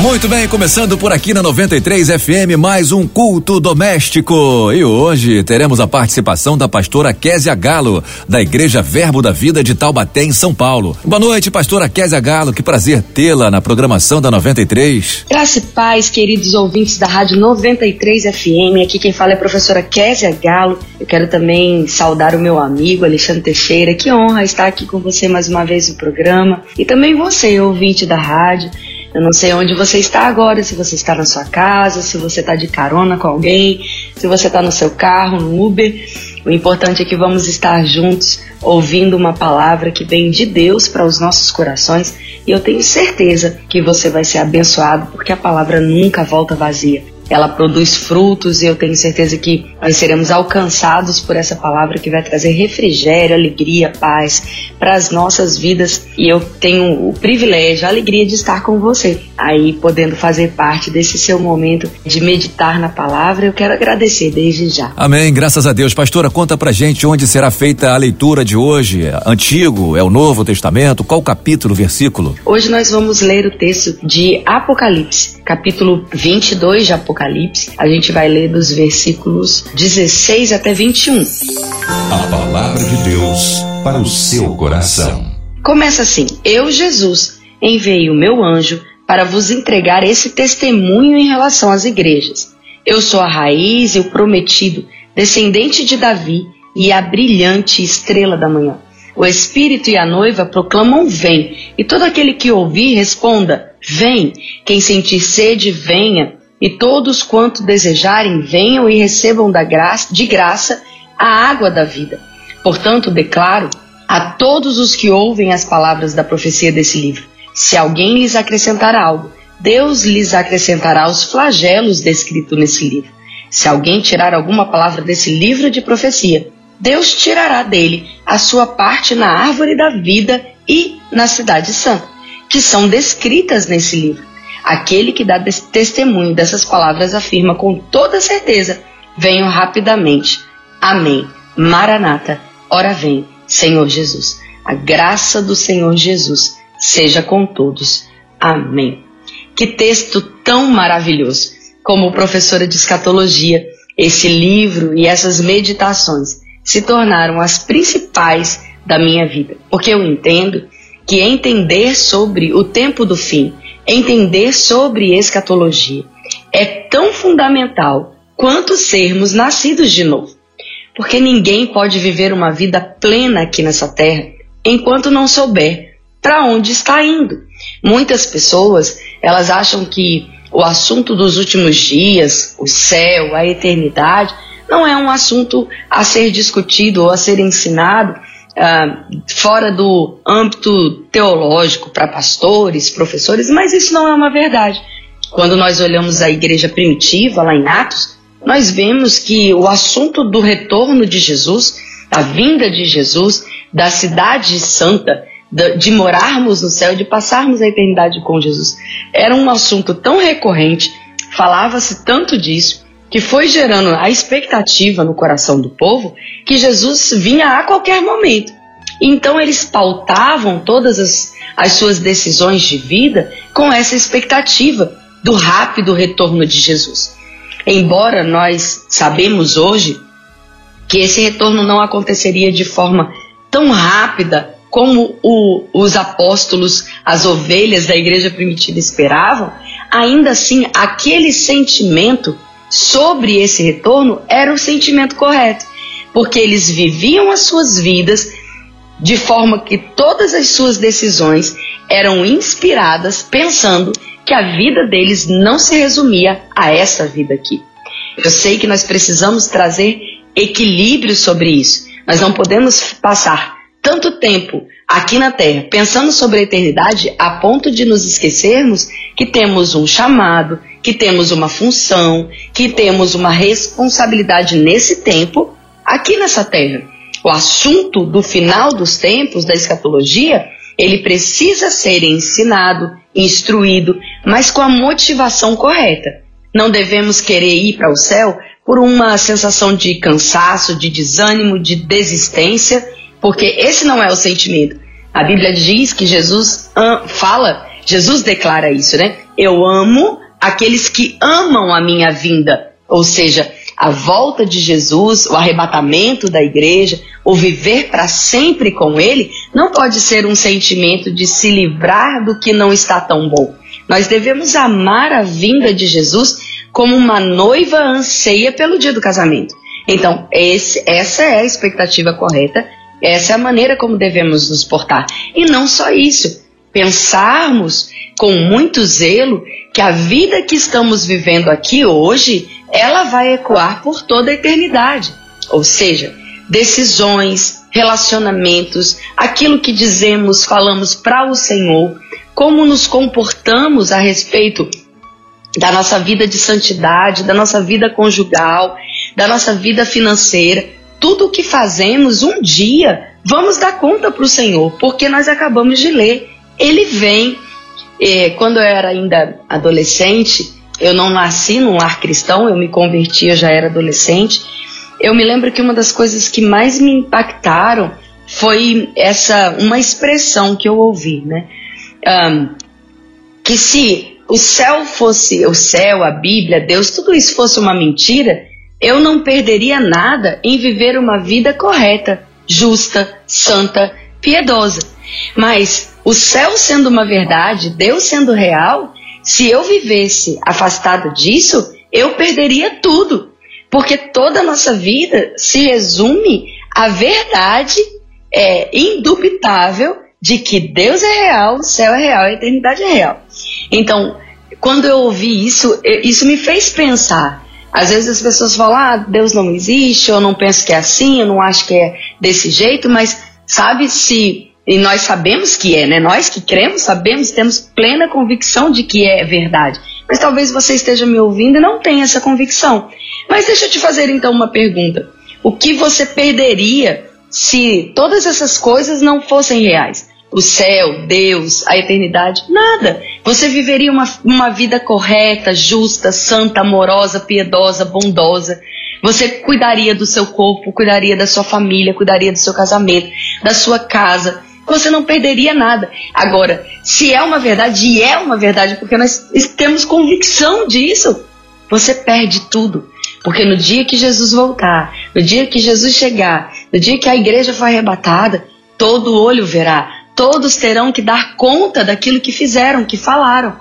Muito bem, começando por aqui na 93 FM, mais um culto doméstico. E hoje teremos a participação da pastora Késia Galo, da Igreja Verbo da Vida de Taubaté, em São Paulo. Boa noite, pastora Késia Galo, que prazer tê-la na programação da 93. Graça e paz, queridos ouvintes da Rádio 93 FM. Aqui quem fala é a professora Késia Galo. Eu quero também saudar o meu amigo Alexandre Teixeira. Que honra estar aqui com você mais uma vez no programa. E também você, ouvinte da rádio. Eu não sei onde você está agora, se você está na sua casa, se você está de carona com alguém, se você está no seu carro, no Uber. O importante é que vamos estar juntos ouvindo uma palavra que vem de Deus para os nossos corações e eu tenho certeza que você vai ser abençoado porque a palavra nunca volta vazia ela produz frutos e eu tenho certeza que nós seremos alcançados por essa palavra que vai trazer refrigério, alegria, paz para as nossas vidas. E eu tenho o privilégio, a alegria de estar com você aí, podendo fazer parte desse seu momento de meditar na palavra. Eu quero agradecer desde já. Amém, graças a Deus. Pastora, conta pra gente onde será feita a leitura de hoje. Antigo, é o Novo Testamento? Qual capítulo, versículo? Hoje nós vamos ler o texto de Apocalipse, capítulo 22 de Apocalipse Apocalipse, a gente vai ler dos versículos 16 até 21. A palavra de Deus para o seu coração. Começa assim: Eu, Jesus, enviei o meu anjo para vos entregar esse testemunho em relação às igrejas. Eu sou a raiz e o prometido, descendente de Davi e a brilhante estrela da manhã. O Espírito e a noiva proclamam: Vem, e todo aquele que ouvir responda: Vem. Quem sentir sede, venha e todos quanto desejarem venham e recebam graça, de graça a água da vida. Portanto, declaro a todos os que ouvem as palavras da profecia desse livro: se alguém lhes acrescentar algo, Deus lhes acrescentará os flagelos descritos nesse livro. Se alguém tirar alguma palavra desse livro de profecia, Deus tirará dele a sua parte na árvore da vida e na cidade santa, que são descritas nesse livro. Aquele que dá testemunho dessas palavras afirma com toda certeza: Venho rapidamente. Amém. Maranata, ora vem, Senhor Jesus. A graça do Senhor Jesus seja com todos. Amém. Que texto tão maravilhoso! Como professora de escatologia, esse livro e essas meditações se tornaram as principais da minha vida, porque eu entendo que entender sobre o tempo do fim entender sobre escatologia é tão fundamental quanto sermos nascidos de novo. Porque ninguém pode viver uma vida plena aqui nessa terra enquanto não souber para onde está indo. Muitas pessoas, elas acham que o assunto dos últimos dias, o céu, a eternidade, não é um assunto a ser discutido ou a ser ensinado ah, fora do âmbito teológico para pastores, professores, mas isso não é uma verdade. Quando nós olhamos a igreja primitiva, lá em Atos, nós vemos que o assunto do retorno de Jesus, da vinda de Jesus, da cidade santa, de morarmos no céu, de passarmos a eternidade com Jesus, era um assunto tão recorrente, falava-se tanto disso, que foi gerando a expectativa no coração do povo que Jesus vinha a qualquer momento. Então eles pautavam todas as, as suas decisões de vida com essa expectativa do rápido retorno de Jesus. Embora nós sabemos hoje que esse retorno não aconteceria de forma tão rápida como o, os apóstolos, as ovelhas da igreja primitiva esperavam, ainda assim aquele sentimento sobre esse retorno era o sentimento correto, porque eles viviam as suas vidas de forma que todas as suas decisões eram inspiradas pensando que a vida deles não se resumia a essa vida aqui. Eu sei que nós precisamos trazer equilíbrio sobre isso. Nós não podemos passar tanto tempo aqui na Terra pensando sobre a eternidade a ponto de nos esquecermos que temos um chamado, que temos uma função, que temos uma responsabilidade nesse tempo aqui nessa terra. O assunto do final dos tempos, da escatologia, ele precisa ser ensinado, instruído, mas com a motivação correta. não devemos querer ir para o céu por uma sensação de cansaço, de desânimo, de desistência, porque esse não é o sentimento. A Bíblia diz que Jesus fala, Jesus declara isso, né? Eu amo aqueles que amam a minha vinda. Ou seja, a volta de Jesus, o arrebatamento da igreja, o viver para sempre com Ele, não pode ser um sentimento de se livrar do que não está tão bom. Nós devemos amar a vinda de Jesus como uma noiva anseia pelo dia do casamento. Então, esse, essa é a expectativa correta, essa é a maneira como devemos nos portar. E não só isso, pensarmos com muito zelo que a vida que estamos vivendo aqui hoje, ela vai ecoar por toda a eternidade. Ou seja, decisões, relacionamentos, aquilo que dizemos, falamos para o Senhor, como nos comportamos a respeito da nossa vida de santidade, da nossa vida conjugal, da nossa vida financeira, tudo o que fazemos um dia vamos dar conta para o Senhor, porque nós acabamos de ler. Ele vem. É, quando eu era ainda adolescente, eu não nasci num lar cristão, eu me converti, eu já era adolescente. Eu me lembro que uma das coisas que mais me impactaram foi essa uma expressão que eu ouvi, né? Um, que se o céu fosse o céu, a Bíblia, Deus, tudo isso fosse uma mentira, eu não perderia nada em viver uma vida correta, justa, santa, piedosa. Mas o céu sendo uma verdade, Deus sendo real, se eu vivesse afastado disso, eu perderia tudo. Porque toda a nossa vida se resume à verdade é, indubitável de que Deus é real, o céu é real, a eternidade é real. Então, quando eu ouvi isso, isso me fez pensar. Às vezes as pessoas falam, ah, Deus não existe, eu não penso que é assim, eu não acho que é desse jeito, mas sabe se. E nós sabemos que é, né? Nós que cremos, sabemos, temos plena convicção de que é verdade. Mas talvez você esteja me ouvindo e não tenha essa convicção. Mas deixa eu te fazer então uma pergunta. O que você perderia se todas essas coisas não fossem reais? o céu, Deus, a eternidade, nada. Você viveria uma, uma vida correta, justa, santa, amorosa, piedosa, bondosa. Você cuidaria do seu corpo, cuidaria da sua família, cuidaria do seu casamento, da sua casa. Você não perderia nada. Agora, se é uma verdade, e é uma verdade, porque nós temos convicção disso, você perde tudo. Porque no dia que Jesus voltar, no dia que Jesus chegar, no dia que a igreja for arrebatada, todo olho verá, todos terão que dar conta daquilo que fizeram, que falaram.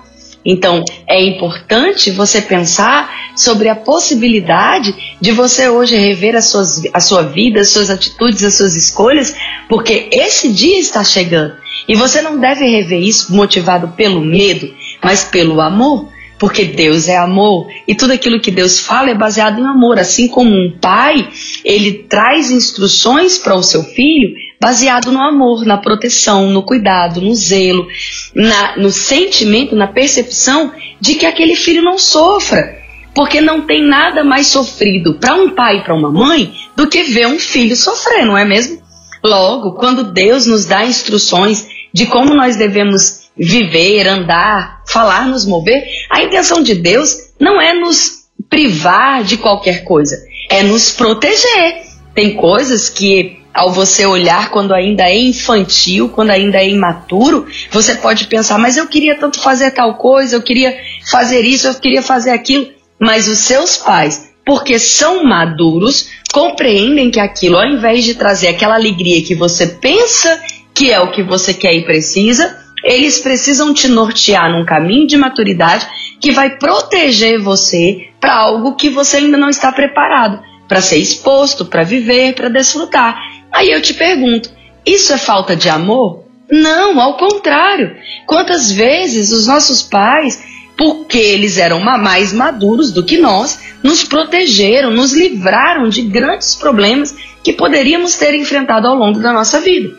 Então, é importante você pensar sobre a possibilidade de você hoje rever as suas, a sua vida, as suas atitudes, as suas escolhas, porque esse dia está chegando. E você não deve rever isso motivado pelo medo, mas pelo amor, porque Deus é amor e tudo aquilo que Deus fala é baseado em amor. Assim como um pai, ele traz instruções para o seu filho, baseado no amor, na proteção, no cuidado, no zelo, na, no sentimento, na percepção de que aquele filho não sofra. Porque não tem nada mais sofrido para um pai e para uma mãe do que ver um filho sofrer, não é mesmo? Logo, quando Deus nos dá instruções de como nós devemos viver, andar, falar, nos mover, a intenção de Deus não é nos privar de qualquer coisa, é nos proteger. Tem coisas que ao você olhar quando ainda é infantil, quando ainda é imaturo, você pode pensar, mas eu queria tanto fazer tal coisa, eu queria fazer isso, eu queria fazer aquilo. Mas os seus pais, porque são maduros, compreendem que aquilo, ao invés de trazer aquela alegria que você pensa que é o que você quer e precisa, eles precisam te nortear num caminho de maturidade que vai proteger você para algo que você ainda não está preparado, para ser exposto, para viver, para desfrutar. Aí eu te pergunto: isso é falta de amor? Não, ao contrário. Quantas vezes os nossos pais, porque eles eram mais maduros do que nós, nos protegeram, nos livraram de grandes problemas que poderíamos ter enfrentado ao longo da nossa vida.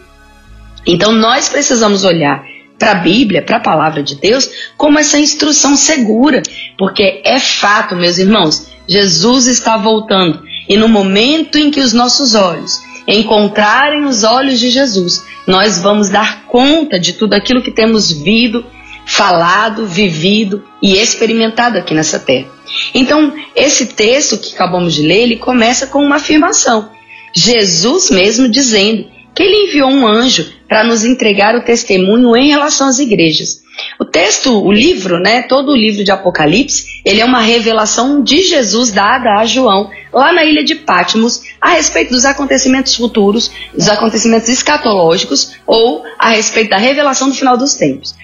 Então nós precisamos olhar para a Bíblia, para a palavra de Deus, como essa instrução segura, porque é fato, meus irmãos, Jesus está voltando e no momento em que os nossos olhos encontrarem os olhos de Jesus, nós vamos dar conta de tudo aquilo que temos vindo, falado, vivido e experimentado aqui nessa terra. Então, esse texto que acabamos de ler, ele começa com uma afirmação. Jesus mesmo dizendo que ele enviou um anjo para nos entregar o testemunho em relação às igrejas. O texto, o livro, né, todo o livro de Apocalipse, ele é uma revelação de Jesus dada a João lá na ilha de Patmos a respeito dos acontecimentos futuros, dos acontecimentos escatológicos ou a respeito da revelação do final dos tempos.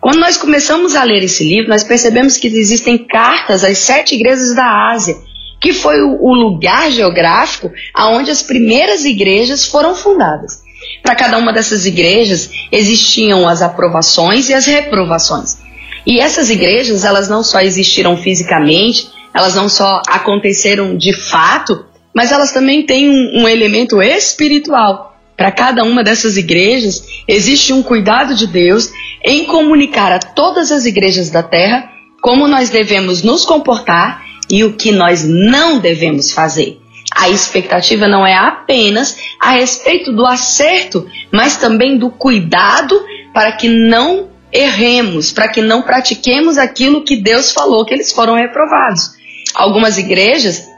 Quando nós começamos a ler esse livro, nós percebemos que existem cartas às sete igrejas da Ásia, que foi o lugar geográfico aonde as primeiras igrejas foram fundadas. Para cada uma dessas igrejas existiam as aprovações e as reprovações. E essas igrejas, elas não só existiram fisicamente, elas não só aconteceram de fato, mas elas também têm um, um elemento espiritual. Para cada uma dessas igrejas existe um cuidado de Deus em comunicar a todas as igrejas da terra como nós devemos nos comportar e o que nós não devemos fazer. A expectativa não é apenas a respeito do acerto, mas também do cuidado para que não erremos, para que não pratiquemos aquilo que Deus falou que eles foram reprovados. Algumas igrejas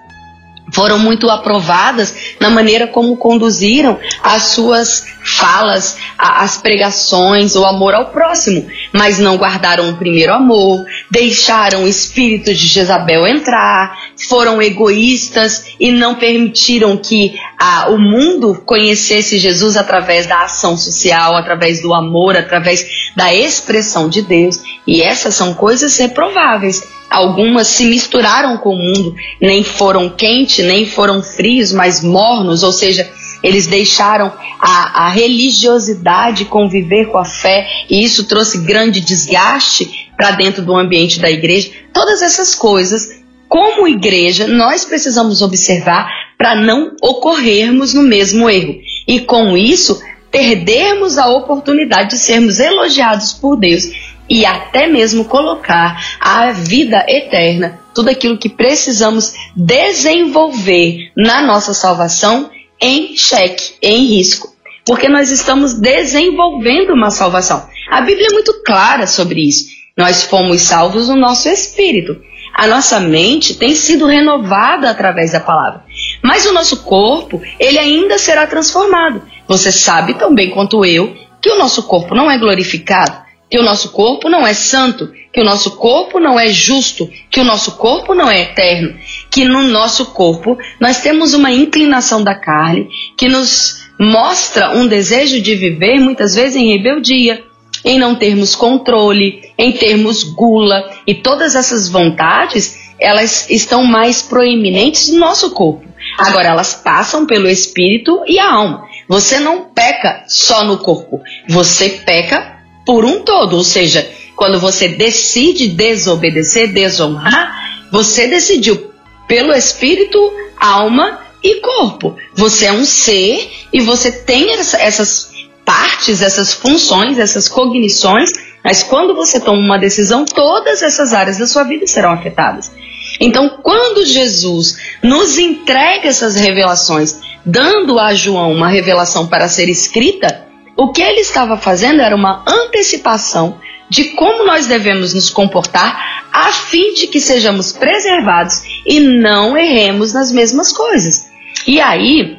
foram muito aprovadas na maneira como conduziram as suas falas, as pregações, o amor ao próximo, mas não guardaram o primeiro amor, deixaram o espírito de Jezabel entrar, foram egoístas e não permitiram que a, o mundo conhecesse Jesus através da ação social, através do amor, através da expressão de Deus. E essas são coisas reprováveis. Algumas se misturaram com o mundo, nem foram quentes, nem foram frios, mas mornos, ou seja, eles deixaram a, a, religiosidade conviver com a fé e isso trouxe grande desgaste para dentro do ambiente da igreja. Todas essas coisas, como igreja, nós precisamos observar para não ocorrermos no mesmo erro. E com isso, perdermos a oportunidade de sermos elogiados por Deus e até mesmo colocar a vida eterna, tudo aquilo que precisamos desenvolver na nossa salvação em xeque, em risco. Porque nós estamos desenvolvendo uma salvação. A Bíblia é muito clara sobre isso. Nós fomos salvos no nosso espírito. A nossa mente tem sido renovada através da palavra. Mas o nosso corpo, ele ainda será transformado. Você sabe tão bem quanto eu que o nosso corpo não é glorificado que o nosso corpo não é santo, que o nosso corpo não é justo, que o nosso corpo não é eterno, que no nosso corpo nós temos uma inclinação da carne que nos mostra um desejo de viver muitas vezes em rebeldia, em não termos controle, em termos gula e todas essas vontades, elas estão mais proeminentes no nosso corpo. Agora elas passam pelo espírito e a alma. Você não peca só no corpo, você peca por um todo, ou seja, quando você decide desobedecer, desonrar, você decidiu pelo espírito, alma e corpo. Você é um ser e você tem essa, essas partes, essas funções, essas cognições, mas quando você toma uma decisão, todas essas áreas da sua vida serão afetadas. Então, quando Jesus nos entrega essas revelações, dando a João uma revelação para ser escrita, o que ele estava fazendo era uma antecipação de como nós devemos nos comportar a fim de que sejamos preservados e não erremos nas mesmas coisas. E aí,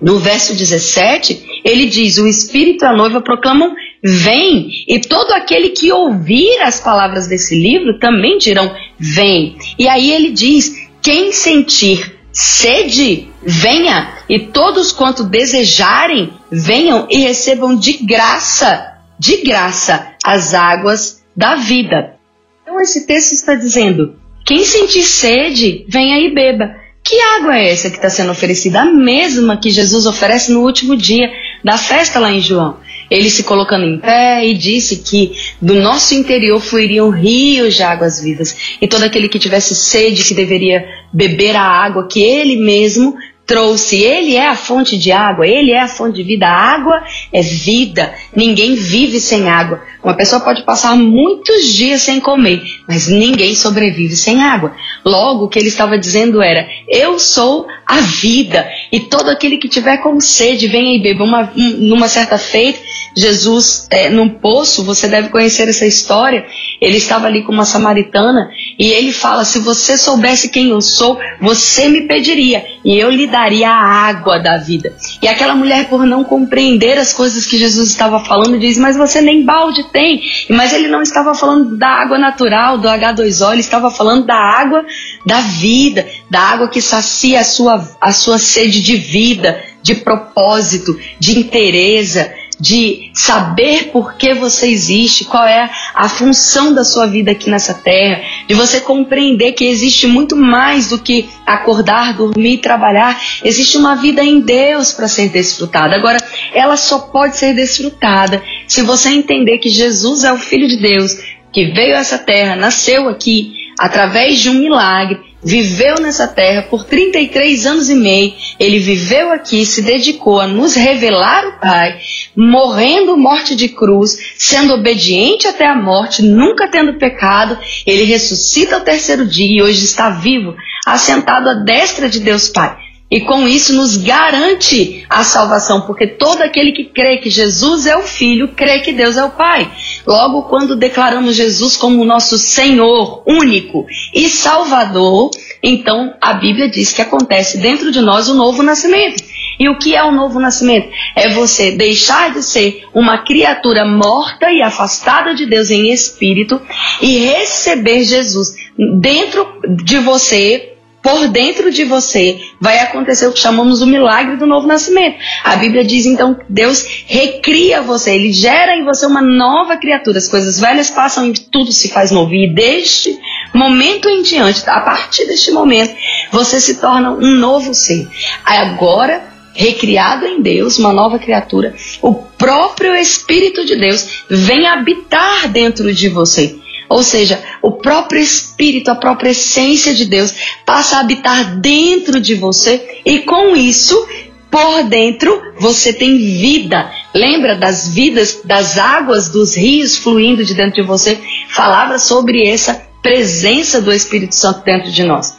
no verso 17, ele diz: O Espírito e a noiva proclamam: Vem, e todo aquele que ouvir as palavras desse livro também dirão: Vem. E aí ele diz: Quem sentir Sede, venha, e todos quanto desejarem, venham e recebam de graça, de graça, as águas da vida. Então esse texto está dizendo: quem sentir sede, venha e beba. Que água é essa que está sendo oferecida? A mesma que Jesus oferece no último dia da festa lá em João. Ele se colocando em pé e disse que do nosso interior fluiriam rios de águas vivas. E todo aquele que tivesse sede, que deveria beber a água que ele mesmo trouxe. Ele é a fonte de água, ele é a fonte de vida. A água é vida. Ninguém vive sem água. Uma pessoa pode passar muitos dias sem comer, mas ninguém sobrevive sem água. Logo, o que ele estava dizendo era: Eu sou a vida. E todo aquele que tiver com sede, venha e beba. Uma, numa certa feita, Jesus, é, num poço, você deve conhecer essa história. Ele estava ali com uma samaritana e ele fala: Se você soubesse quem eu sou, você me pediria e eu lhe daria a água da vida. E aquela mulher, por não compreender as coisas que Jesus estava falando, diz: Mas você nem balde tem. Mas ele não estava falando da água natural, do H2O, ele estava falando da água da vida, da água que sacia a sua, a sua sede de vida, de propósito, de interesa, de saber por que você existe, qual é a função da sua vida aqui nessa terra, de você compreender que existe muito mais do que acordar, dormir e trabalhar. Existe uma vida em Deus para ser desfrutada. Agora, ela só pode ser desfrutada se você entender que Jesus é o Filho de Deus, que veio a essa terra, nasceu aqui através de um milagre viveu nessa terra por 33 anos e meio. Ele viveu aqui, se dedicou a nos revelar o Pai, morrendo morte de cruz, sendo obediente até a morte, nunca tendo pecado. Ele ressuscita ao terceiro dia e hoje está vivo, assentado à destra de Deus Pai. E com isso nos garante a salvação, porque todo aquele que crê que Jesus é o Filho, crê que Deus é o Pai. Logo, quando declaramos Jesus como nosso Senhor único e Salvador, então a Bíblia diz que acontece dentro de nós o novo nascimento. E o que é o novo nascimento? É você deixar de ser uma criatura morta e afastada de Deus em espírito e receber Jesus dentro de você por dentro de você vai acontecer o que chamamos o milagre do novo nascimento. A Bíblia diz então que Deus recria você, ele gera em você uma nova criatura. As coisas velhas passam e tudo se faz novo. E deste momento em diante, a partir deste momento, você se torna um novo ser. Agora, recriado em Deus, uma nova criatura, o próprio Espírito de Deus vem habitar dentro de você. Ou seja, o próprio Espírito, a própria essência de Deus passa a habitar dentro de você e com isso, por dentro, você tem vida. Lembra das vidas, das águas dos rios fluindo de dentro de você? Falava sobre essa presença do Espírito Santo dentro de nós.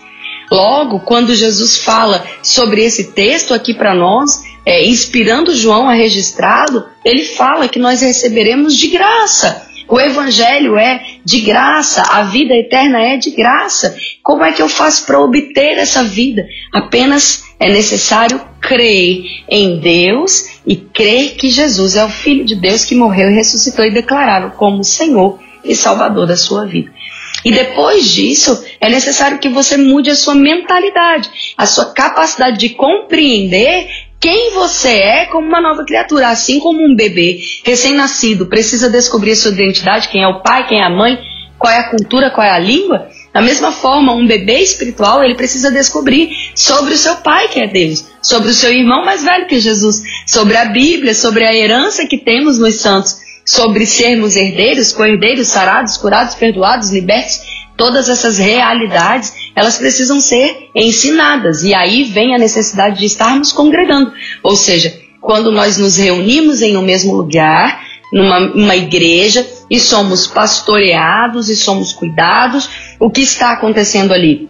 Logo, quando Jesus fala sobre esse texto aqui para nós, é, inspirando João a registrado, ele fala que nós receberemos de graça. O evangelho é de graça, a vida eterna é de graça. Como é que eu faço para obter essa vida? Apenas é necessário crer em Deus e crer que Jesus é o Filho de Deus que morreu e ressuscitou e declará-lo como Senhor e Salvador da sua vida. E depois disso, é necessário que você mude a sua mentalidade, a sua capacidade de compreender quem você é como uma nova criatura, assim como um bebê recém-nascido precisa descobrir a sua identidade, quem é o pai, quem é a mãe, qual é a cultura, qual é a língua. Da mesma forma, um bebê espiritual, ele precisa descobrir sobre o seu pai, que é Deus, sobre o seu irmão mais velho que é Jesus, sobre a Bíblia, sobre a herança que temos nos santos, sobre sermos herdeiros, co-herdeiros, sarados, curados, perdoados, libertos, todas essas realidades elas precisam ser ensinadas. E aí vem a necessidade de estarmos congregando. Ou seja, quando nós nos reunimos em um mesmo lugar, numa igreja, e somos pastoreados e somos cuidados, o que está acontecendo ali?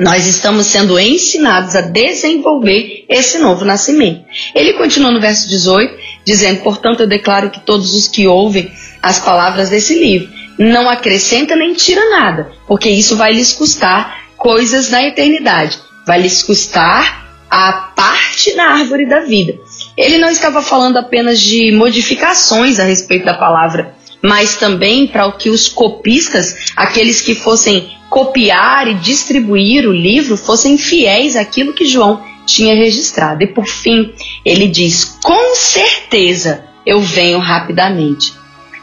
Nós estamos sendo ensinados a desenvolver esse novo nascimento. Ele continua no verso 18, dizendo: Portanto, eu declaro que todos os que ouvem as palavras desse livro não acrescenta nem tira nada, porque isso vai lhes custar coisas na eternidade. Vai lhes custar a parte na árvore da vida. Ele não estava falando apenas de modificações a respeito da palavra, mas também para o que os copistas, aqueles que fossem copiar e distribuir o livro, fossem fiéis àquilo que João tinha registrado. E por fim, ele diz: Com certeza eu venho rapidamente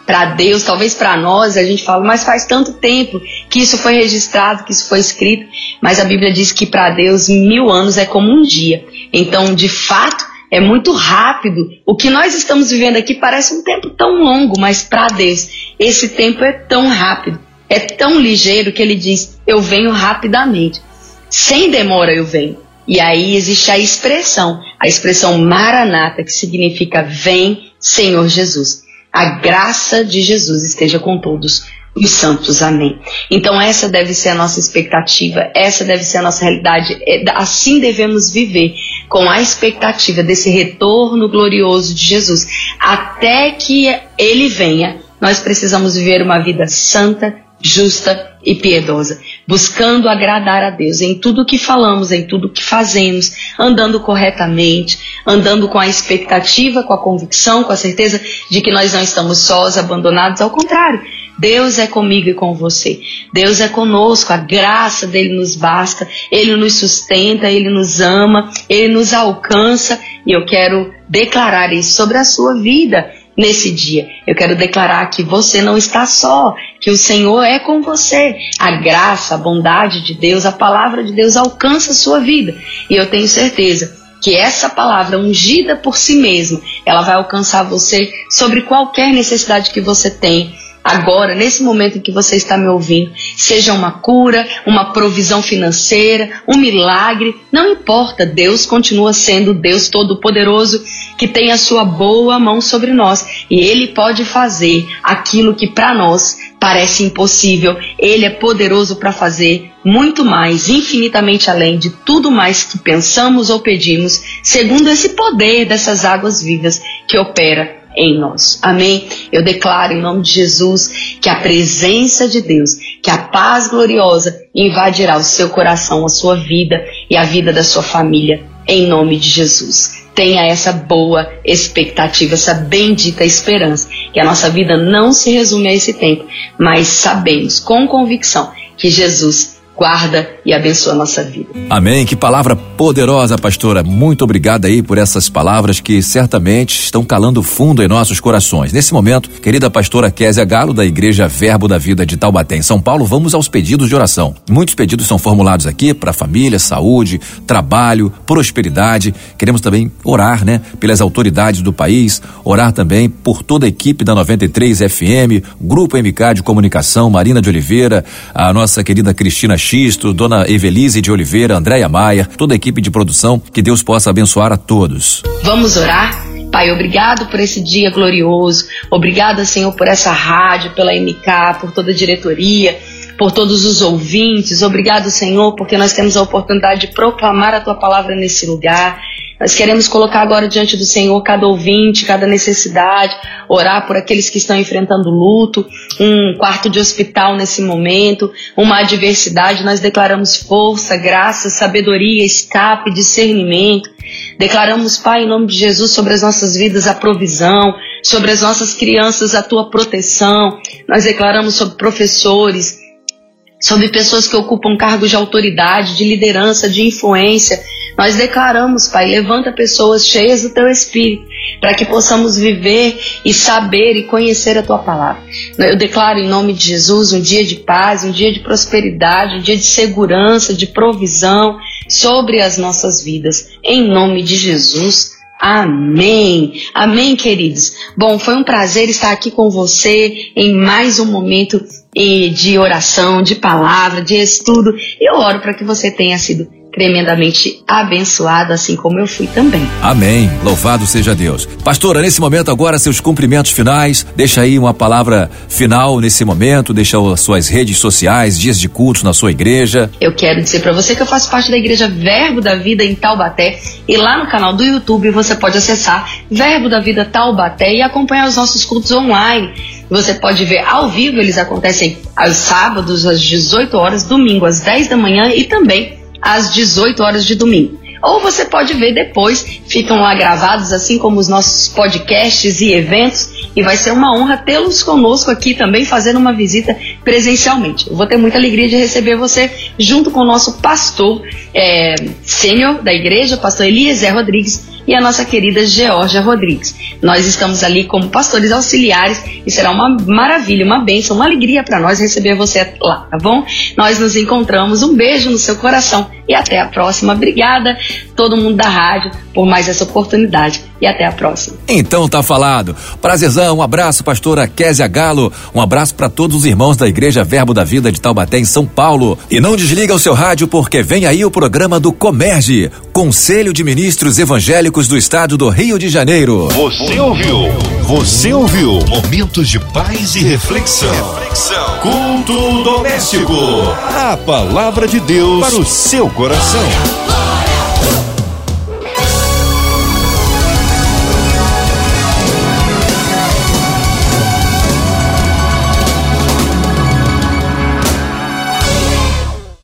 para Deus, talvez para nós, a gente fala, mas faz tanto tempo que isso foi registrado, que isso foi escrito, mas a Bíblia diz que para Deus mil anos é como um dia. Então, de fato, é muito rápido. O que nós estamos vivendo aqui parece um tempo tão longo, mas para Deus, esse tempo é tão rápido, é tão ligeiro que ele diz: Eu venho rapidamente. Sem demora eu venho. E aí existe a expressão, a expressão maranata, que significa vem, Senhor Jesus. A graça de Jesus esteja com todos os santos. Amém. Então essa deve ser a nossa expectativa, essa deve ser a nossa realidade. É, assim devemos viver, com a expectativa desse retorno glorioso de Jesus. Até que ele venha, nós precisamos viver uma vida santa, justa e piedosa, buscando agradar a Deus em tudo que falamos, em tudo que fazemos, andando corretamente, andando com a expectativa, com a convicção, com a certeza de que nós não estamos sós, abandonados, ao contrário, Deus é comigo e com você. Deus é conosco, a graça dele nos basta, ele nos sustenta, ele nos ama, ele nos alcança. E eu quero declarar isso sobre a sua vida nesse dia. Eu quero declarar que você não está só, que o Senhor é com você. A graça, a bondade de Deus, a palavra de Deus alcança a sua vida. E eu tenho certeza que essa palavra ungida por si mesma, ela vai alcançar você sobre qualquer necessidade que você tem agora, nesse momento em que você está me ouvindo, seja uma cura, uma provisão financeira, um milagre, não importa, Deus continua sendo Deus Todo-Poderoso que tem a sua boa mão sobre nós e Ele pode fazer aquilo que para nós parece impossível. Ele é poderoso para fazer muito mais, infinitamente além de tudo mais que pensamos ou pedimos, segundo esse poder dessas águas vivas que opera em nós. Amém? Eu declaro em nome de Jesus que a presença de Deus, que a paz gloriosa invadirá o seu coração, a sua vida e a vida da sua família, em nome de Jesus. Tenha essa boa expectativa, essa bendita esperança, que a nossa vida não se resume a esse tempo, mas sabemos com convicção que Jesus guarda e abençoa a nossa vida. Amém. Que palavra poderosa, pastora. Muito obrigada aí por essas palavras que certamente estão calando fundo em nossos corações. Nesse momento, querida pastora Késia Galo, da Igreja Verbo da Vida de Taubaté, em São Paulo, vamos aos pedidos de oração. Muitos pedidos são formulados aqui para família, saúde, trabalho, prosperidade. Queremos também orar, né, pelas autoridades do país, orar também por toda a equipe da 93 FM, Grupo MK de Comunicação, Marina de Oliveira, a nossa querida Cristina Xisto, Dona Evelise de Oliveira, Andréia Maia, toda a equipe de produção, que Deus possa abençoar a todos. Vamos orar? Pai, obrigado por esse dia glorioso. Obrigada, Senhor, por essa rádio, pela MK, por toda a diretoria, por todos os ouvintes. Obrigado, Senhor, porque nós temos a oportunidade de proclamar a tua palavra nesse lugar. Nós queremos colocar agora diante do Senhor cada ouvinte, cada necessidade, orar por aqueles que estão enfrentando luto, um quarto de hospital nesse momento, uma adversidade. Nós declaramos força, graça, sabedoria, escape, discernimento. Declaramos, Pai, em nome de Jesus, sobre as nossas vidas a provisão, sobre as nossas crianças a tua proteção. Nós declaramos sobre professores, sobre pessoas que ocupam cargos de autoridade, de liderança, de influência nós declaramos, Pai, levanta pessoas cheias do teu espírito, para que possamos viver e saber e conhecer a tua palavra. Eu declaro em nome de Jesus um dia de paz, um dia de prosperidade, um dia de segurança, de provisão sobre as nossas vidas. Em nome de Jesus. Amém. Amém, queridos. Bom, foi um prazer estar aqui com você em mais um momento eh, de oração, de palavra, de estudo. Eu oro para que você tenha sido tremendamente abençoado, assim como eu fui também. Amém. Louvado seja Deus. Pastora, nesse momento agora, seus cumprimentos finais. Deixa aí uma palavra final nesse momento, deixa as suas redes sociais, dias de cultos na sua igreja. Eu quero dizer para você que eu faço parte da igreja Verbo da Vida em Taubaté e lá no canal do YouTube você pode acessar Verbo da Vida Taubaté e acompanhar os nossos cultos online. Você pode ver ao vivo, eles acontecem aos sábados às 18 horas, domingo às 10 da manhã e também às 18 horas de domingo. Ou você pode ver depois, ficam lá gravados, assim como os nossos podcasts e eventos, e vai ser uma honra tê-los conosco aqui também, fazendo uma visita presencialmente. Eu vou ter muita alegria de receber você junto com o nosso pastor é, sênior da igreja, pastor Eliezer Rodrigues, e a nossa querida Georgia Rodrigues. Nós estamos ali como pastores auxiliares e será uma maravilha, uma bênção, uma alegria para nós receber você lá, tá bom? Nós nos encontramos. Um beijo no seu coração e até a próxima. Obrigada todo mundo da rádio por mais essa oportunidade e até a próxima. Então tá falado. Prazerzão, um abraço, pastora Késia Galo, um abraço para todos os irmãos da Igreja Verbo da Vida de Taubaté em São Paulo. E não desliga o seu rádio porque vem aí o programa do Comerge, Conselho de Ministros Evangélicos do Estado do Rio de Janeiro. Você ouviu? Você ouviu? Momentos de paz e reflexão. reflexão. Culto doméstico. A palavra de Deus para o seu coração.